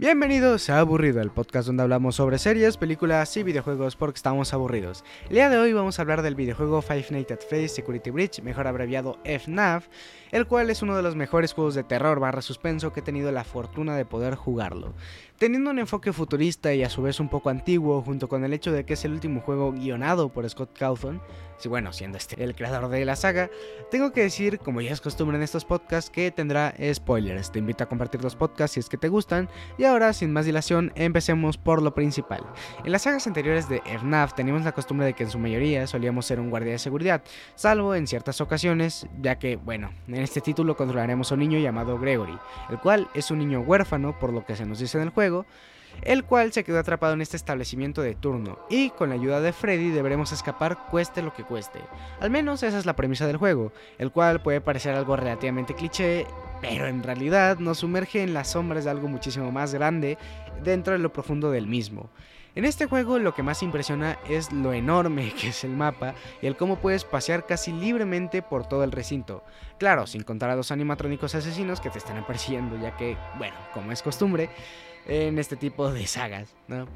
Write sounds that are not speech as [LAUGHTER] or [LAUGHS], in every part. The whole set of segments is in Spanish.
Bienvenidos a Aburrido, el podcast donde hablamos sobre series, películas y videojuegos porque estamos aburridos. El día de hoy vamos a hablar del videojuego Five Nights at Freddy's Security Breach, mejor abreviado FNAF, el cual es uno de los mejores juegos de terror barra suspenso que he tenido la fortuna de poder jugarlo. Teniendo un enfoque futurista y a su vez un poco antiguo, junto con el hecho de que es el último juego guionado por Scott Cawthon, bueno, siendo este el creador de la saga, tengo que decir, como ya es costumbre en estos podcasts, que tendrá spoilers. Te invito a compartir los podcasts si es que te gustan. Y ahora, sin más dilación, empecemos por lo principal. En las sagas anteriores de FNAF teníamos la costumbre de que en su mayoría solíamos ser un guardia de seguridad, salvo en ciertas ocasiones, ya que, bueno, en este título controlaremos a un niño llamado Gregory, el cual es un niño huérfano, por lo que se nos dice en el juego, el cual se quedó atrapado en este establecimiento de turno, y con la ayuda de Freddy deberemos escapar cueste lo que cueste. Al menos esa es la premisa del juego, el cual puede parecer algo relativamente cliché, pero en realidad nos sumerge en las sombras de algo muchísimo más grande dentro de lo profundo del mismo. En este juego lo que más impresiona es lo enorme [LAUGHS] que es el mapa y el cómo puedes pasear casi libremente por todo el recinto. Claro, sin contar a los animatrónicos asesinos que te están persiguiendo, ya que, bueno, como es costumbre, en este tipo de sagas, ¿no?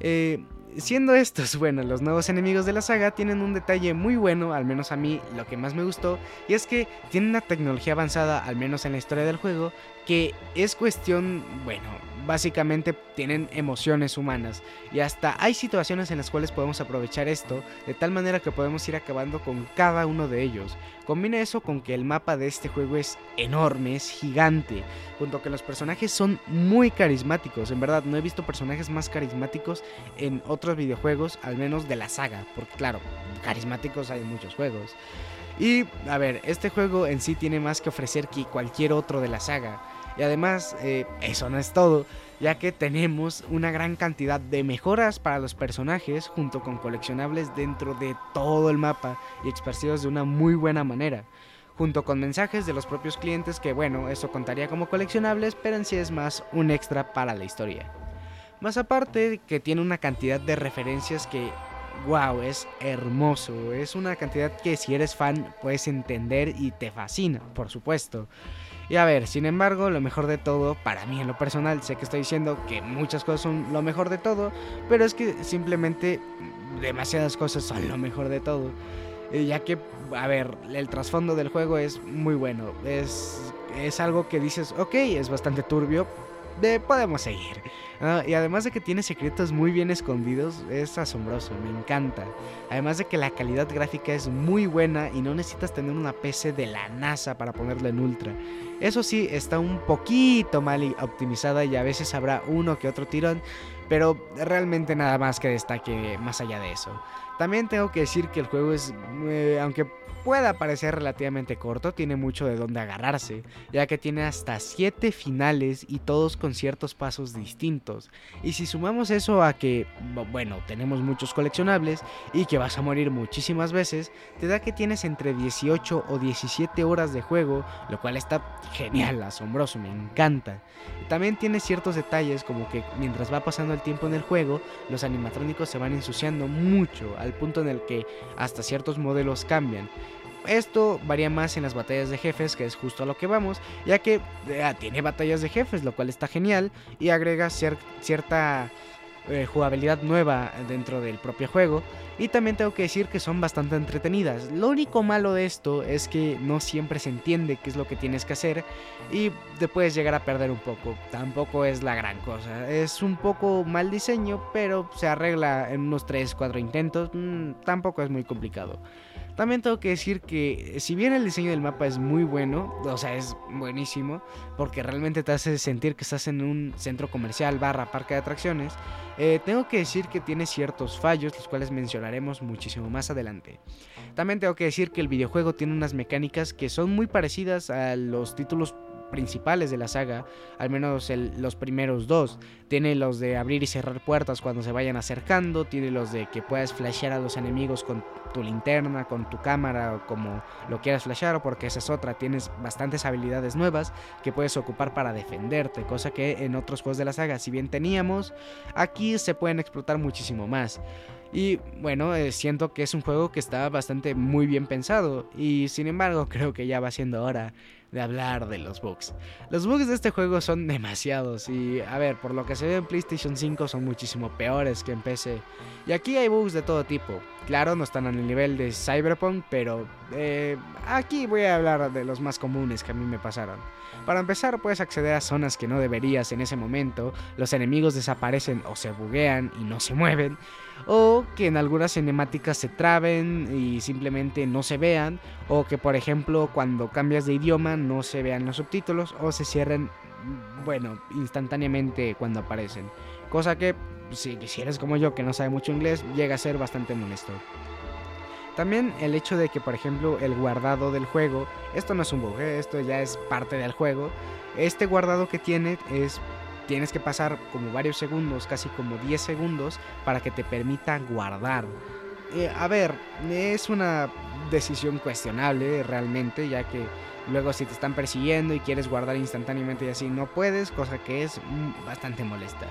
Eh, siendo estos, [LAUGHS] bueno, los nuevos enemigos de la saga tienen un detalle muy bueno, al menos a mí lo que más me gustó, y es que tienen una tecnología avanzada, al menos en la historia del juego, que es cuestión, bueno, básicamente tienen emociones humanas y hasta hay situaciones en las cuales podemos aprovechar esto de tal manera que podemos ir acabando con cada uno de ellos. Combina eso con que el mapa de este juego es enorme, es gigante, junto que los personajes son muy carismáticos. En verdad, no he visto personajes más carismáticos en otros videojuegos, al menos de la saga, porque claro, carismáticos hay muchos juegos. Y a ver, este juego en sí tiene más que ofrecer que cualquier otro de la saga. Y además, eh, eso no es todo, ya que tenemos una gran cantidad de mejoras para los personajes junto con coleccionables dentro de todo el mapa y expresivos de una muy buena manera. Junto con mensajes de los propios clientes que bueno, eso contaría como coleccionables, pero en sí es más un extra para la historia. Más aparte que tiene una cantidad de referencias que wow, es hermoso. Es una cantidad que si eres fan puedes entender y te fascina, por supuesto. Y a ver, sin embargo, lo mejor de todo, para mí en lo personal, sé que estoy diciendo que muchas cosas son lo mejor de todo, pero es que simplemente demasiadas cosas son lo mejor de todo. Ya que, a ver, el trasfondo del juego es muy bueno. Es, es algo que dices, ok, es bastante turbio, de podemos seguir. y además de que tiene secretos muy bien escondidos, es asombroso, me encanta. Además de que la calidad gráfica es muy buena y no necesitas tener una PC de la NASA para ponerla en ultra. Eso sí, está un poquito mal optimizada y a veces habrá uno que otro tirón, pero realmente nada más que destaque más allá de eso. También tengo que decir que el juego es, eh, aunque pueda parecer relativamente corto, tiene mucho de dónde agarrarse, ya que tiene hasta 7 finales y todos con ciertos pasos distintos. Y si sumamos eso a que, bueno, tenemos muchos coleccionables y que vas a morir muchísimas veces, te da que tienes entre 18 o 17 horas de juego, lo cual está genial, asombroso, me encanta. También tiene ciertos detalles como que mientras va pasando el tiempo en el juego, los animatrónicos se van ensuciando mucho, al punto en el que hasta ciertos modelos cambian. Esto varía más en las batallas de jefes, que es justo a lo que vamos, ya que eh, tiene batallas de jefes, lo cual está genial y agrega cierta eh, jugabilidad nueva dentro del propio juego. Y también tengo que decir que son bastante entretenidas. Lo único malo de esto es que no siempre se entiende qué es lo que tienes que hacer y te puedes llegar a perder un poco. Tampoco es la gran cosa. Es un poco mal diseño, pero se arregla en unos 3-4 intentos. Mm, tampoco es muy complicado. También tengo que decir que si bien el diseño del mapa es muy bueno, o sea, es buenísimo, porque realmente te hace sentir que estás en un centro comercial barra parque de atracciones, eh, tengo que decir que tiene ciertos fallos, los cuales mencionaremos muchísimo más adelante. También tengo que decir que el videojuego tiene unas mecánicas que son muy parecidas a los títulos principales de la saga, al menos los primeros dos. Tiene los de abrir y cerrar puertas cuando se vayan acercando, tiene los de que puedas flashear a los enemigos con tu linterna, con tu cámara o como lo quieras flashear, porque esa es otra, tienes bastantes habilidades nuevas que puedes ocupar para defenderte, cosa que en otros juegos de la saga, si bien teníamos, aquí se pueden explotar muchísimo más. Y bueno, eh, siento que es un juego que está bastante muy bien pensado. Y sin embargo, [LAUGHS] creo que ya va siendo hora de hablar de los bugs. Los bugs de este juego son demasiados y a ver, por lo que se ve en PlayStation 5 son muchísimo peores que en PC. Y aquí hay bugs de todo tipo. Claro, no están al nivel de Cyberpunk, pero eh, aquí voy a hablar de los más comunes que a mí me pasaron. Para empezar, puedes acceder a zonas que no deberías en ese momento, los enemigos desaparecen o se buguean y no se mueven, o que en algunas cinemáticas se traben y simplemente no se vean, o que por ejemplo cuando cambias de idioma no se vean los subtítulos o se cierren, bueno, instantáneamente cuando aparecen. Cosa que, si, si eres como yo que no sabe mucho inglés, llega a ser bastante molesto. También el hecho de que, por ejemplo, el guardado del juego, esto no es un bug, ¿eh? esto ya es parte del juego. Este guardado que tiene es tienes que pasar como varios segundos, casi como 10 segundos, para que te permita guardar. Eh, a ver, es una decisión cuestionable realmente, ya que luego si te están persiguiendo y quieres guardar instantáneamente y así no puedes, cosa que es mm, bastante molesta.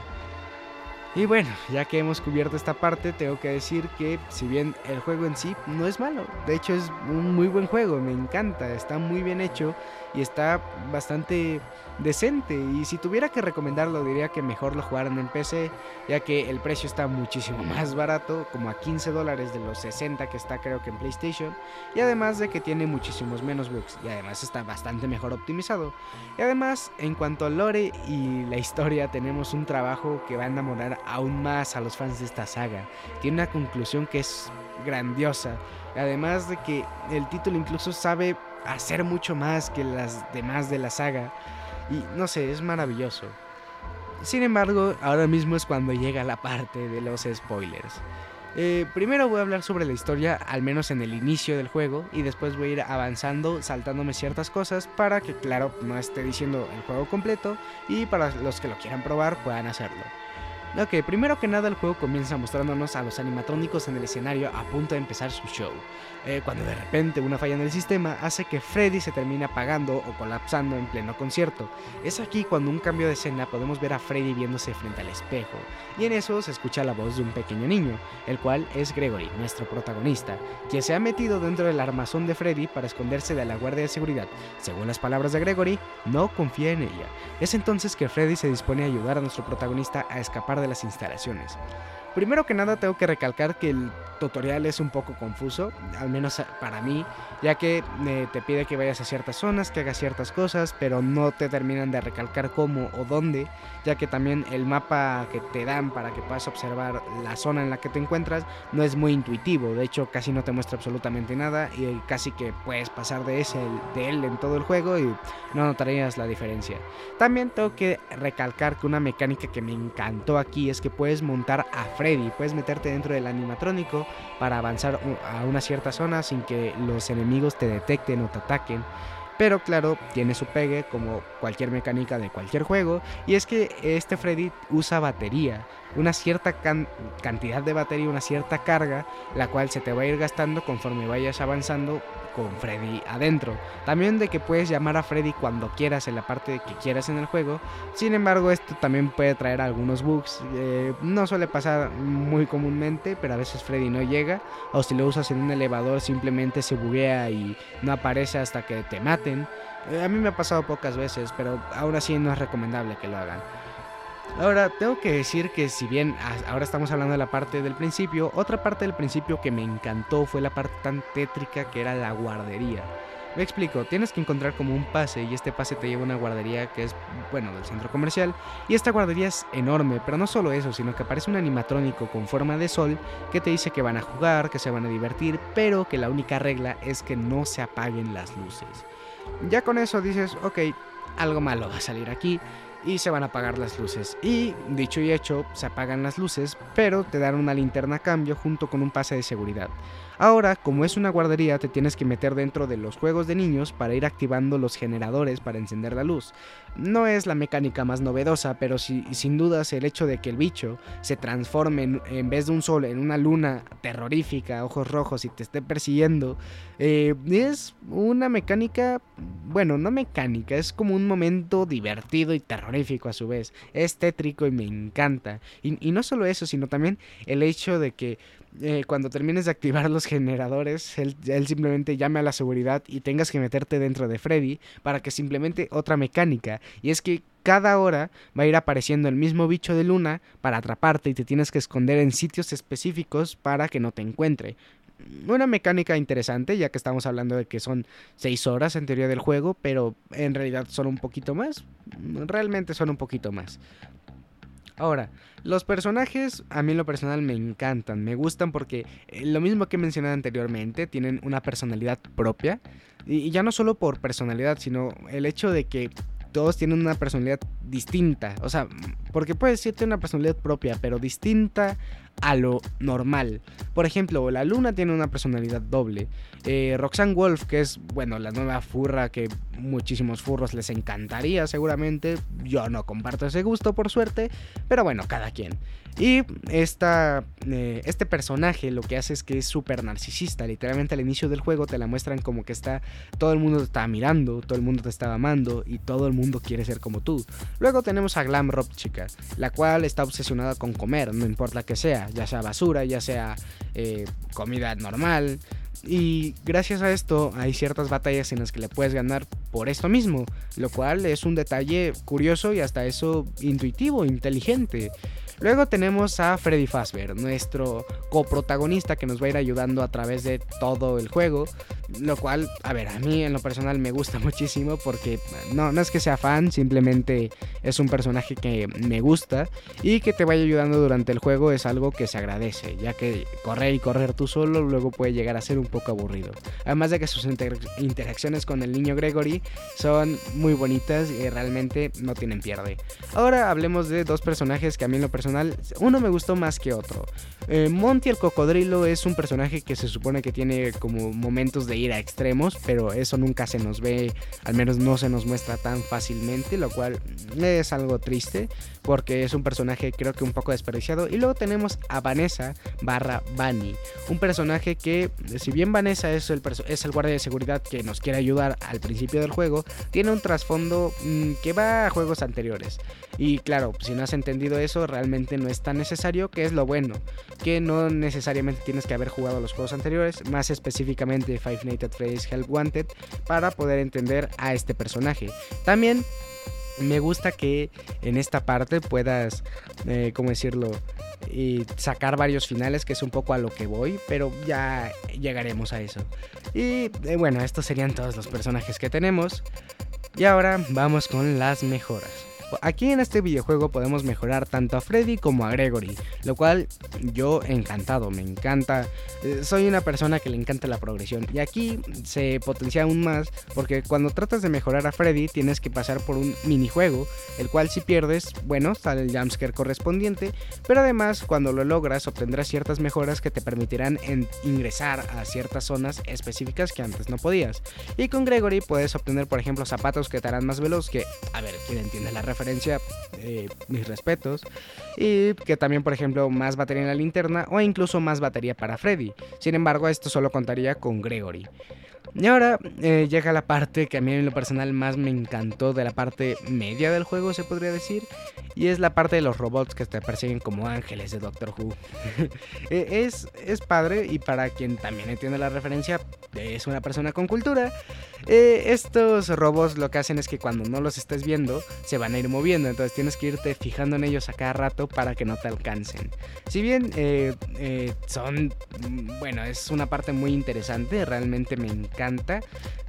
Y bueno, ya que hemos cubierto esta parte, tengo que decir que si bien el juego en sí no es malo, de hecho es un muy buen juego, me encanta, está muy bien hecho y está bastante decente. Y si tuviera que recomendarlo, diría que mejor lo jugaran en PC, ya que el precio está muchísimo más barato, como a 15 dólares de los 60 que está creo que en PlayStation. Y además de que tiene muchísimos menos bugs, y además está bastante mejor optimizado. Y además, en cuanto al lore y la historia, tenemos un trabajo que va a enamorar aún más a los fans de esta saga. Tiene una conclusión que es grandiosa. Además de que el título incluso sabe hacer mucho más que las demás de la saga. Y no sé, es maravilloso. Sin embargo, ahora mismo es cuando llega la parte de los spoilers. Eh, primero voy a hablar sobre la historia, al menos en el inicio del juego, y después voy a ir avanzando, saltándome ciertas cosas para que, claro, no esté diciendo el juego completo y para los que lo quieran probar puedan hacerlo. Ok, primero que nada el juego comienza mostrándonos a los animatrónicos en el escenario a punto de empezar su show. Eh, cuando de repente una falla en el sistema hace que Freddy se termine apagando o colapsando en pleno concierto. Es aquí cuando un cambio de escena podemos ver a Freddy viéndose frente al espejo, y en eso se escucha la voz de un pequeño niño, el cual es Gregory, nuestro protagonista, quien se ha metido dentro del armazón de Freddy para esconderse de la guardia de seguridad. Según las palabras de Gregory, no confía en ella. Es entonces que Freddy se dispone a ayudar a nuestro protagonista a escapar de las instalaciones. Primero que nada tengo que recalcar que el tutorial es un poco confuso, al menos para mí, ya que eh, te pide que vayas a ciertas zonas, que hagas ciertas cosas, pero no te terminan de recalcar cómo o dónde, ya que también el mapa que te dan para que puedas observar la zona en la que te encuentras no es muy intuitivo, de hecho casi no te muestra absolutamente nada y casi que puedes pasar de, ese, de él en todo el juego y no notarías la diferencia. También tengo que recalcar que una mecánica que me encantó aquí es que puedes montar a Freddy, puedes meterte dentro del animatrónico para avanzar a una cierta zona sin que los enemigos te detecten o te ataquen. Pero claro, tiene su pegue como cualquier mecánica de cualquier juego y es que este Freddy usa batería una cierta cantidad de batería, una cierta carga, la cual se te va a ir gastando conforme vayas avanzando con Freddy adentro. También de que puedes llamar a Freddy cuando quieras en la parte que quieras en el juego. Sin embargo, esto también puede traer algunos bugs. Eh, no suele pasar muy comúnmente, pero a veces Freddy no llega. O si lo usas en un elevador simplemente se buguea y no aparece hasta que te maten. Eh, a mí me ha pasado pocas veces, pero aún así no es recomendable que lo hagan. Ahora, tengo que decir que si bien ahora estamos hablando de la parte del principio, otra parte del principio que me encantó fue la parte tan tétrica que era la guardería. Me explico, tienes que encontrar como un pase y este pase te lleva a una guardería que es, bueno, del centro comercial. Y esta guardería es enorme, pero no solo eso, sino que aparece un animatrónico con forma de sol que te dice que van a jugar, que se van a divertir, pero que la única regla es que no se apaguen las luces. Ya con eso dices, ok, algo malo va a salir aquí y se van a apagar las luces. Y dicho y hecho, se apagan las luces, pero te dan una linterna a cambio junto con un pase de seguridad. Ahora, como es una guardería, te tienes que meter dentro de los juegos de niños para ir activando los generadores para encender la luz. No es la mecánica más novedosa, pero sin dudas el hecho de que el bicho se transforme en, vez de un sol en una luna terrorífica, ojos rojos y te esté persiguiendo, eh, es una mecánica, bueno, no mecánica, es como un momento divertido y terrorífico a su vez. Es tétrico y me encanta. y no solo eso, sino también el hecho de que eh, cuando termines de activar los generadores, él, simplemente llame a la seguridad y tengas que meterte dentro de Freddy para que simplemente otra mecánica. Y es que cada hora va a ir apareciendo el mismo bicho de luna para atraparte y te tienes que esconder en sitios específicos para que no te encuentre. Una mecánica interesante, ya que estamos hablando de que son 6 horas en teoría del juego, pero en realidad son un poquito más. Realmente son un poquito más. Ahora, los personajes a mí en lo personal me encantan, me gustan porque eh, lo mismo que he mencionado anteriormente, tienen una personalidad propia. Y ya no solo por personalidad, sino el hecho de que todos tienen una personalidad distinta. O sea, porque puede ser una personalidad propia, pero distinta a lo normal. Por ejemplo, la luna tiene una personalidad doble. Eh, Roxanne Wolf, que es, bueno, la nueva furra que muchísimos furros les encantaría seguramente. Yo no comparto ese gusto, por suerte. Pero bueno, cada quien. Y esta, eh, este personaje lo que hace es que es súper narcisista. Literalmente al inicio del juego te la muestran como que está. Todo el mundo te está mirando, todo el mundo te está amando y todo el mundo quiere ser como tú. Luego tenemos a Glam Rob La cual está obsesionada con comer, no importa que sea, ya sea basura, ya sea eh, comida normal. Y gracias a esto hay ciertas batallas en las que le puedes ganar por esto mismo, lo cual es un detalle curioso y hasta eso intuitivo, inteligente. Luego tenemos a Freddy Fazbear, nuestro coprotagonista que nos va a ir ayudando a través de todo el juego. Lo cual, a ver, a mí en lo personal me gusta [LAUGHS] muchísimo porque no, no es que sea fan, simplemente es un personaje que me gusta y que te vaya ayudando durante el juego es algo que se agradece, ya que correr y correr tú solo luego puede llegar a ser un poco aburrido. Además de que sus interacciones con el niño Gregory son muy bonitas y realmente no tienen pierde. Ahora hablemos de dos personajes que a mí lo personal uno me gustó más que otro. Eh, Monty el cocodrilo es un personaje que se supone que tiene como momentos de ir a extremos, pero eso nunca se nos ve, al menos no se nos muestra tan fácilmente, lo cual es algo triste porque es un personaje creo que un poco desperdiciado. Y luego tenemos a Vanessa barra Bunny, un personaje que si bien Vanessa es el, es el guardia de seguridad que nos quiere ayudar al principio del juego, tiene un trasfondo mm, que va a juegos anteriores. Y claro, si no has entendido eso, realmente no es tan necesario, que es lo bueno, que no necesariamente tienes que haber jugado los juegos anteriores, más específicamente Five Nights at Freddy's Wanted, para poder entender a este personaje. También me gusta que en esta parte puedas, eh, ¿cómo decirlo? Y sacar varios finales, que es un poco a lo que voy, pero ya llegaremos a eso. Y eh, bueno, estos serían todos los personajes que tenemos. Y ahora vamos con las mejoras. Aquí en este videojuego podemos mejorar tanto a Freddy como a Gregory, lo cual yo encantado, me encanta. Eh, soy una persona que le encanta la progresión y aquí se potencia aún más porque cuando tratas de mejorar a Freddy tienes que pasar por un minijuego, el cual si pierdes, bueno, sale el jumpscare correspondiente, pero además cuando lo logras obtendrás ciertas mejoras que te permitirán ingresar a ciertas zonas específicas que antes no podías. Y con Gregory puedes obtener por ejemplo zapatos que te harán más veloz que, a ver, ¿quién entiende la referencia? Eh, mis respetos. Y que también, por ejemplo, más batería en la linterna o incluso más batería para Freddy. Sin embargo, esto solo contaría con Gregory. Y ahora eh, llega la parte que a mí en lo personal más me encantó de la parte media del juego, se podría decir. Y es la parte de los robots que te persiguen como ángeles de Doctor Who. [LAUGHS] Eh, es, es padre y para quien también entiende la referencia, es una persona con cultura. Eh, estos robots lo que hacen es que cuando no los estés viendo, se van a ir moviendo. Entonces tienes que irte fijando en ellos a cada rato para que no te alcancen. Si bien son, mm, bueno, es una parte muy interesante, realmente me encanta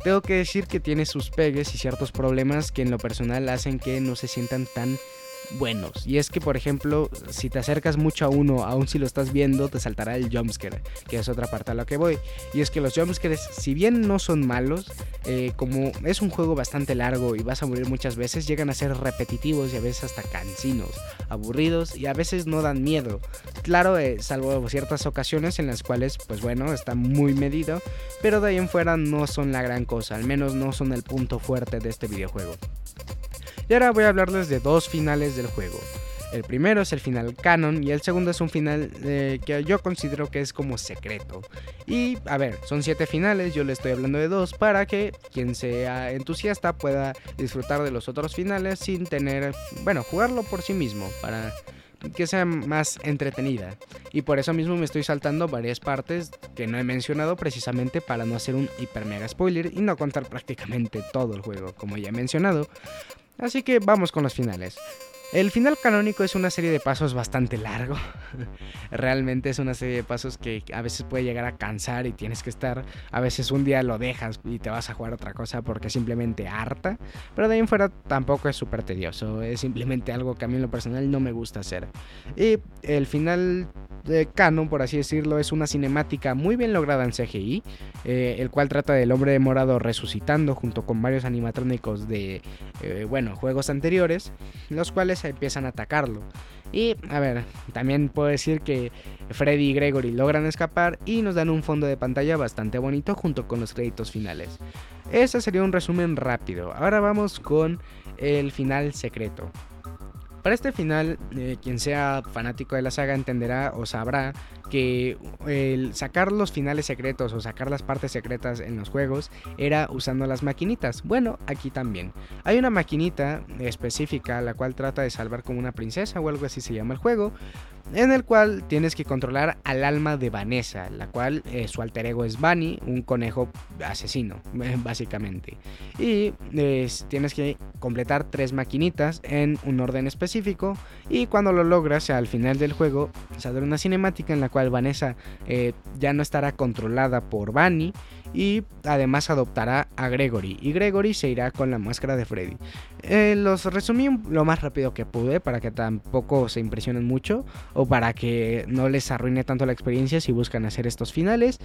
tengo que decir que tiene sus pegues y ciertos problemas que en lo personal hacen que no se sientan tan buenos. Y es que, por ejemplo, si te acercas mucho a uno, aun si lo estás viendo, te saltará el jumpscare, que es otra parte a la que voy. Y es que los jumpscares, si bien no son malos, eh, como es un juego bastante largo y vas a morir muchas veces, llegan a ser repetitivos y a veces hasta cansinos, aburridos y a veces no dan miedo. Claro, eh, salvo ciertas ocasiones en las cuales, pues bueno, está muy medido, pero de ahí en fuera no son la gran cosa, al menos no son el punto fuerte de este videojuego. Y ahora voy a hablarles de dos finales del juego. El primero es el final canon y el segundo es un final eh, que yo considero que es como secreto. Y a ver, son siete finales, yo le estoy hablando de dos para que quien sea entusiasta pueda disfrutar de los otros finales sin tener, bueno, jugarlo por sí mismo, para que sea más entretenida. Y por eso mismo me estoy saltando varias partes que no he mencionado precisamente para no hacer un hiper mega spoiler y no contar prácticamente todo el juego, como ya he mencionado. Así que vamos con los finales. El final canónico es una serie de pasos bastante largo. [LAUGHS] Realmente es una serie de pasos que a veces puede llegar a cansar y tienes que estar. A veces un día lo dejas y te vas a jugar otra cosa porque simplemente harta. Pero de ahí en fuera tampoco es súper tedioso. Es simplemente algo que a mí en lo personal no me gusta hacer. Y el final de canon, por así decirlo, es una cinemática muy bien lograda en CGI, eh, el cual trata del hombre de morado resucitando junto con varios animatrónicos de, eh, bueno, juegos anteriores, los cuales empiezan a atacarlo. Y, a ver, también puedo decir que Freddy y Gregory logran escapar y nos dan un fondo de pantalla bastante bonito junto con los créditos finales. Ese sería un resumen rápido. Ahora vamos con el final secreto. Para este final, eh, quien sea fanático de la saga entenderá o sabrá que el sacar los finales secretos o sacar las partes secretas en los juegos era usando las maquinitas. Bueno, aquí también. Hay una maquinita específica la cual trata de salvar como una princesa o algo así se llama el juego, en el cual tienes que controlar al alma de Vanessa, la cual eh, su alter ego es Bunny, un conejo asesino, básicamente. Y tienes que completar tres maquinitas en un orden específico y cuando lo logras al final del juego saldrá una cinemática en la cual Vanessa eh, ya no estará controlada por Bunny y además adoptará a Gregory y Gregory se irá con la máscara de Freddy. Eh, los resumí lo más rápido que pude para que tampoco se impresionen mucho o para que no les arruine tanto la experiencia si buscan hacer estos finales.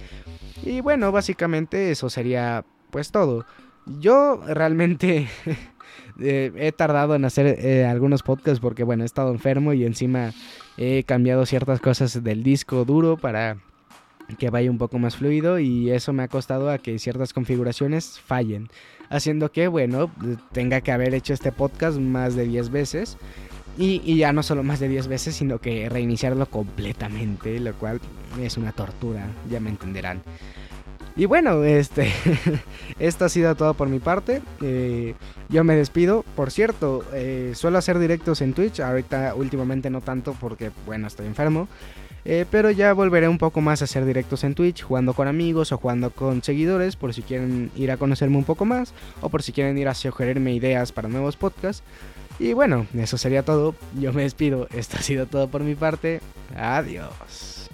Y bueno, básicamente eso sería pues todo. Yo realmente [LAUGHS] eh, he tardado en hacer eh, algunos podcasts porque bueno, he estado enfermo y encima he cambiado ciertas cosas del disco duro para que vaya un poco más fluido y eso me ha costado a que ciertas configuraciones fallen, haciendo que, bueno, tenga que haber hecho este podcast más de 10 veces y, ya no solo más de 10 veces, sino que reiniciarlo completamente, lo cual es una tortura, ya me entenderán. Y bueno, este, [LAUGHS] esto ha sido todo por mi parte. Eh, yo me despido. Por cierto, eh, suelo hacer directos en Twitch. Ahorita últimamente no tanto porque, bueno, estoy enfermo. Eh, pero ya volveré un poco más a hacer directos en Twitch, jugando con amigos o jugando con seguidores, por si quieren ir a conocerme un poco más o por si quieren ir a sugerirme ideas para nuevos podcasts. Y bueno, eso sería todo. Yo me despido. Esto ha sido todo por mi parte. Adiós.